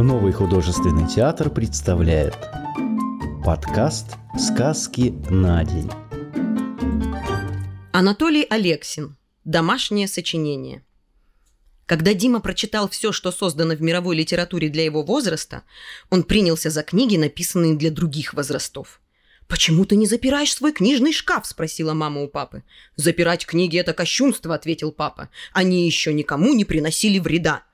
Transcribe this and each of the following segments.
Новый художественный театр представляет подкаст «Сказки на день». Анатолий Алексин. Домашнее сочинение. Когда Дима прочитал все, что создано в мировой литературе для его возраста, он принялся за книги, написанные для других возрастов. «Почему ты не запираешь свой книжный шкаф?» – спросила мама у папы. «Запирать книги – это кощунство», – ответил папа. «Они еще никому не приносили вреда».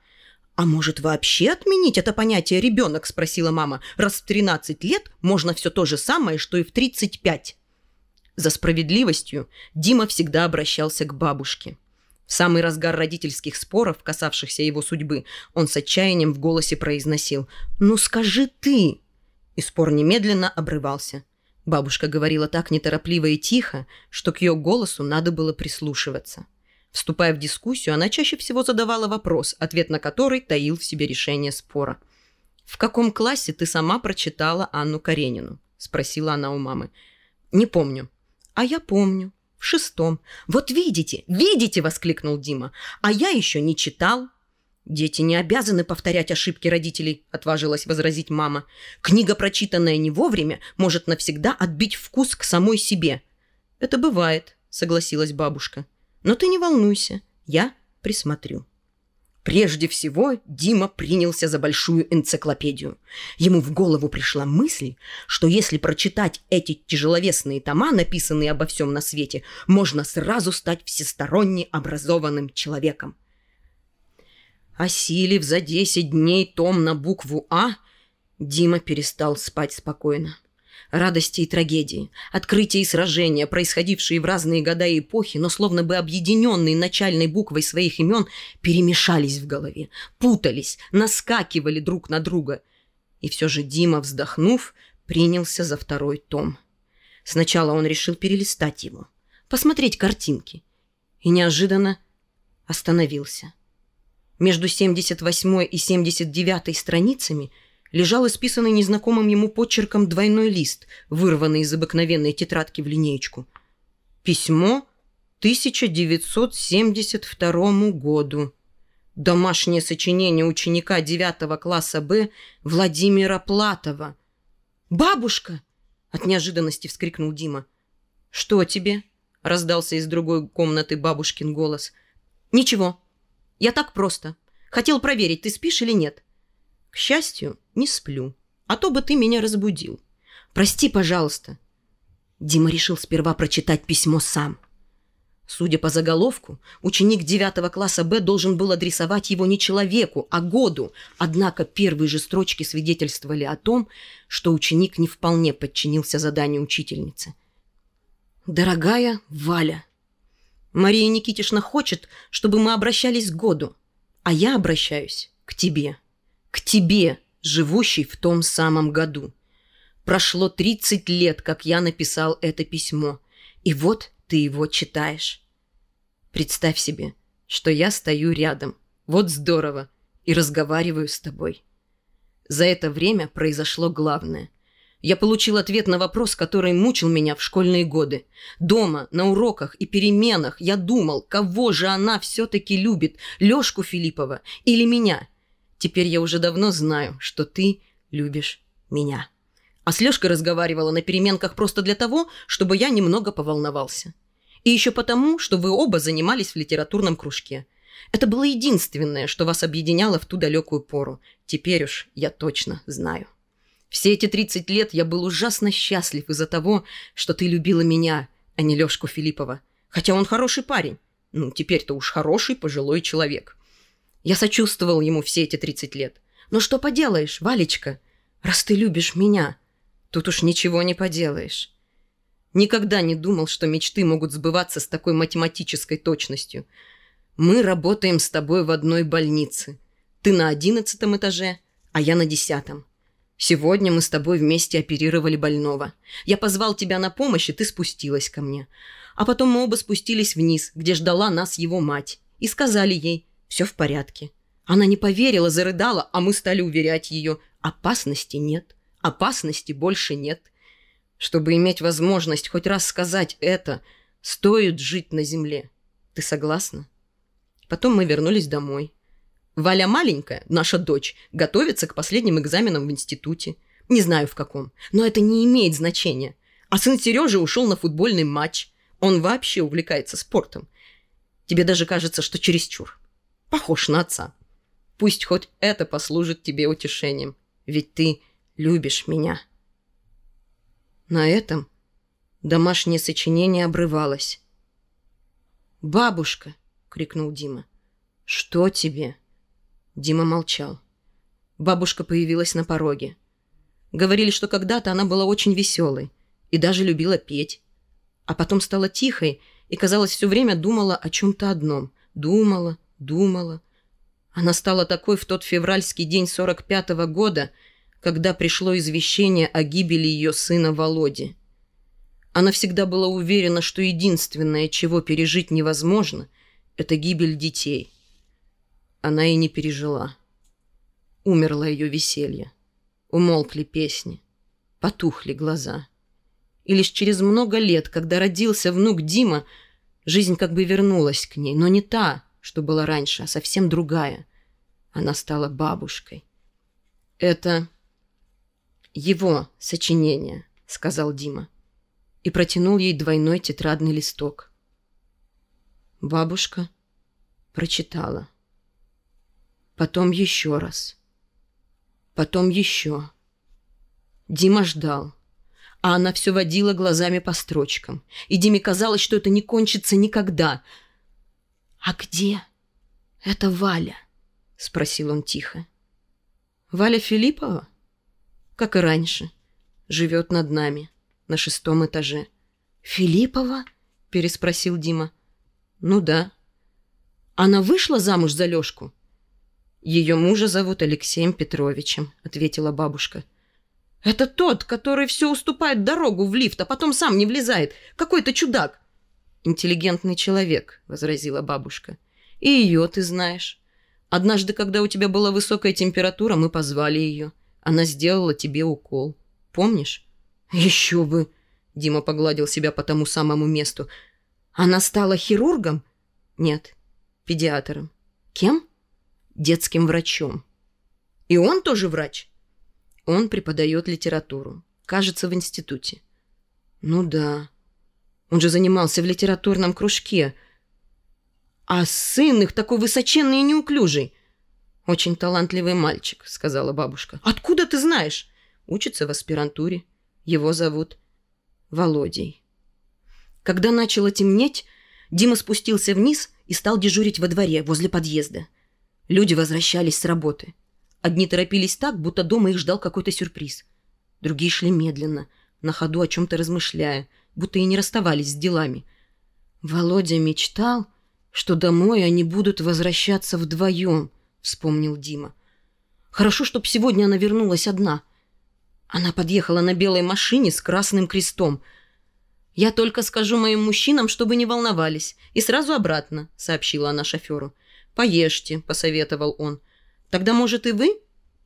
«А может, вообще отменить это понятие «ребенок»?» – спросила мама. «Раз в 13 лет можно все то же самое, что и в 35». За справедливостью Дима всегда обращался к бабушке. В самый разгар родительских споров, касавшихся его судьбы, он с отчаянием в голосе произносил «Ну скажи ты!» И спор немедленно обрывался. Бабушка говорила так неторопливо и тихо, что к ее голосу надо было прислушиваться. Вступая в дискуссию, она чаще всего задавала вопрос, ответ на который таил в себе решение спора. «В каком классе ты сама прочитала Анну Каренину?» – спросила она у мамы. «Не помню». «А я помню. В шестом. Вот видите, видите!» – воскликнул Дима. «А я еще не читал». «Дети не обязаны повторять ошибки родителей», – отважилась возразить мама. «Книга, прочитанная не вовремя, может навсегда отбить вкус к самой себе». «Это бывает», – согласилась бабушка. Но ты не волнуйся, я присмотрю. Прежде всего Дима принялся за большую энциклопедию. Ему в голову пришла мысль, что если прочитать эти тяжеловесные тома, написанные обо всем на свете, можно сразу стать всесторонне образованным человеком. Осилив за 10 дней том на букву «А», Дима перестал спать спокойно радости и трагедии, открытия и сражения, происходившие в разные года и эпохи, но словно бы объединенные начальной буквой своих имен, перемешались в голове, путались, наскакивали друг на друга. И все же Дима, вздохнув, принялся за второй том. Сначала он решил перелистать его, посмотреть картинки, и неожиданно остановился. Между 78 и 79 страницами – лежал исписанный незнакомым ему почерком двойной лист, вырванный из обыкновенной тетрадки в линеечку. Письмо 1972 году. Домашнее сочинение ученика 9 класса Б Владимира Платова. «Бабушка!» – от неожиданности вскрикнул Дима. «Что тебе?» – раздался из другой комнаты бабушкин голос. «Ничего. Я так просто. Хотел проверить, ты спишь или нет. К счастью, не сплю. А то бы ты меня разбудил. Прости, пожалуйста. Дима решил сперва прочитать письмо сам. Судя по заголовку, ученик 9 класса Б должен был адресовать его не человеку, а году. Однако первые же строчки свидетельствовали о том, что ученик не вполне подчинился заданию учительницы. «Дорогая Валя, Мария Никитишна хочет, чтобы мы обращались к году, а я обращаюсь к тебе» к тебе, живущий в том самом году. Прошло 30 лет, как я написал это письмо, и вот ты его читаешь. Представь себе, что я стою рядом, вот здорово, и разговариваю с тобой. За это время произошло главное. Я получил ответ на вопрос, который мучил меня в школьные годы. Дома, на уроках и переменах я думал, кого же она все-таки любит, Лешку Филиппова или меня – Теперь я уже давно знаю, что ты любишь меня. А с Лешкой разговаривала на переменках просто для того, чтобы я немного поволновался. И еще потому, что вы оба занимались в литературном кружке. Это было единственное, что вас объединяло в ту далекую пору. Теперь уж я точно знаю. Все эти 30 лет я был ужасно счастлив из-за того, что ты любила меня, а не Лешку Филиппова. Хотя он хороший парень. Ну, теперь-то уж хороший пожилой человек. Я сочувствовал ему все эти 30 лет. Но что поделаешь, Валечка, раз ты любишь меня, тут уж ничего не поделаешь. Никогда не думал, что мечты могут сбываться с такой математической точностью. Мы работаем с тобой в одной больнице. Ты на одиннадцатом этаже, а я на десятом. Сегодня мы с тобой вместе оперировали больного. Я позвал тебя на помощь, и ты спустилась ко мне. А потом мы оба спустились вниз, где ждала нас его мать, и сказали ей – все в порядке. Она не поверила, зарыдала, а мы стали уверять ее. Опасности нет. Опасности больше нет. Чтобы иметь возможность хоть раз сказать это, стоит жить на земле. Ты согласна? Потом мы вернулись домой. Валя маленькая, наша дочь, готовится к последним экзаменам в институте. Не знаю в каком, но это не имеет значения. А сын Сережи ушел на футбольный матч. Он вообще увлекается спортом. Тебе даже кажется, что чересчур. Похож на отца. Пусть хоть это послужит тебе утешением. Ведь ты любишь меня. На этом домашнее сочинение обрывалось. «Бабушка!» — крикнул Дима. «Что тебе?» Дима молчал. Бабушка появилась на пороге. Говорили, что когда-то она была очень веселой и даже любила петь. А потом стала тихой и, казалось, все время думала о чем-то одном. Думала, думала. Она стала такой в тот февральский день 45-го года, когда пришло извещение о гибели ее сына Володи. Она всегда была уверена, что единственное, чего пережить невозможно, это гибель детей. Она и не пережила. Умерло ее веселье. Умолкли песни. Потухли глаза. И лишь через много лет, когда родился внук Дима, жизнь как бы вернулась к ней, но не та, что была раньше, а совсем другая. Она стала бабушкой. «Это его сочинение», — сказал Дима и протянул ей двойной тетрадный листок. Бабушка прочитала. Потом еще раз. Потом еще. Дима ждал. А она все водила глазами по строчкам. И Диме казалось, что это не кончится никогда. «А где это Валя?» — спросил он тихо. «Валя Филиппова?» «Как и раньше. Живет над нами» на шестом этаже. «Филиппова?» – переспросил Дима. «Ну да». «Она вышла замуж за Лешку?» «Ее мужа зовут Алексеем Петровичем», – ответила бабушка. «Это тот, который все уступает дорогу в лифт, а потом сам не влезает. Какой-то чудак». «Интеллигентный человек», – возразила бабушка. «И ее ты знаешь. Однажды, когда у тебя была высокая температура, мы позвали ее. Она сделала тебе укол. Помнишь?» «Еще бы!» — Дима погладил себя по тому самому месту. «Она стала хирургом?» «Нет, педиатром». «Кем?» «Детским врачом». «И он тоже врач?» «Он преподает литературу. Кажется, в институте». «Ну да. Он же занимался в литературном кружке. А сын их такой высоченный и неуклюжий». «Очень талантливый мальчик», — сказала бабушка. «Откуда ты знаешь?» «Учится в аспирантуре». Его зовут Володей. Когда начало темнеть, Дима спустился вниз и стал дежурить во дворе, возле подъезда. Люди возвращались с работы. Одни торопились так, будто дома их ждал какой-то сюрприз. Другие шли медленно, на ходу о чем-то размышляя, будто и не расставались с делами. Володя мечтал, что домой они будут возвращаться вдвоем, вспомнил Дима. Хорошо, чтоб сегодня она вернулась одна — она подъехала на белой машине с красным крестом. «Я только скажу моим мужчинам, чтобы не волновались. И сразу обратно», — сообщила она шоферу. «Поешьте», — посоветовал он. «Тогда, может, и вы?»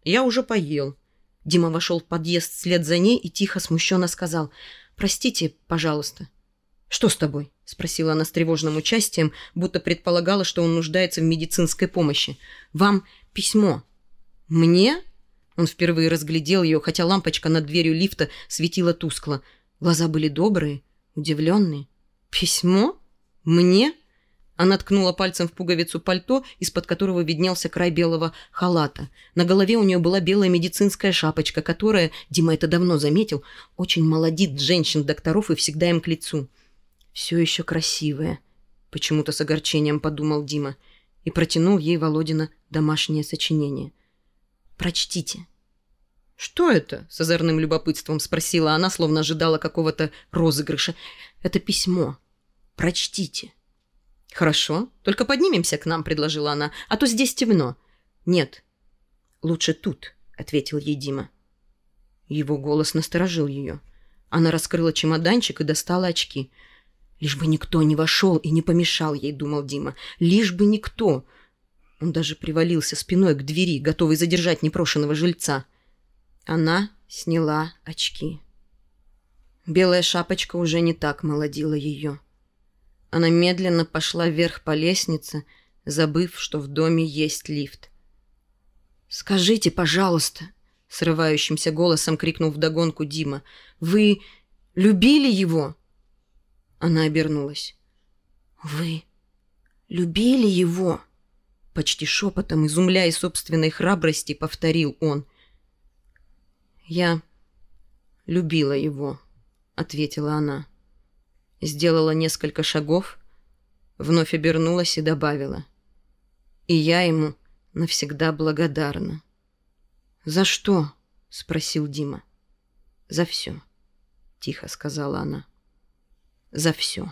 «Я уже поел». Дима вошел в подъезд вслед за ней и тихо, смущенно сказал. «Простите, пожалуйста». «Что с тобой?» — спросила она с тревожным участием, будто предполагала, что он нуждается в медицинской помощи. «Вам письмо». «Мне?» Он впервые разглядел ее, хотя лампочка над дверью лифта светила тускло. Глаза были добрые, удивленные. «Письмо? Мне?» Она ткнула пальцем в пуговицу пальто, из-под которого виднелся край белого халата. На голове у нее была белая медицинская шапочка, которая, Дима это давно заметил, очень молодит женщин-докторов и всегда им к лицу. «Все еще красивая», — почему-то с огорчением подумал Дима и протянул ей Володина домашнее сочинение. «Прочтите». «Что это?» — с озорным любопытством спросила она, словно ожидала какого-то розыгрыша. «Это письмо. Прочтите». «Хорошо. Только поднимемся к нам», — предложила она. «А то здесь темно». «Нет. Лучше тут», — ответил ей Дима. Его голос насторожил ее. Она раскрыла чемоданчик и достала очки. «Лишь бы никто не вошел и не помешал ей», — думал Дима. «Лишь бы никто». Он даже привалился спиной к двери, готовый задержать непрошенного жильца. Она сняла очки. Белая шапочка уже не так молодила ее. Она медленно пошла вверх по лестнице, забыв, что в доме есть лифт. «Скажите, пожалуйста», — срывающимся голосом крикнул вдогонку Дима, «вы любили его?» Она обернулась. «Вы любили его?» Почти шепотом, изумляя собственной храбрости, повторил он. «Я любила его», — ответила она. Сделала несколько шагов, вновь обернулась и добавила. «И я ему навсегда благодарна». «За что?» — спросил Дима. «За все», — тихо сказала она. «За все».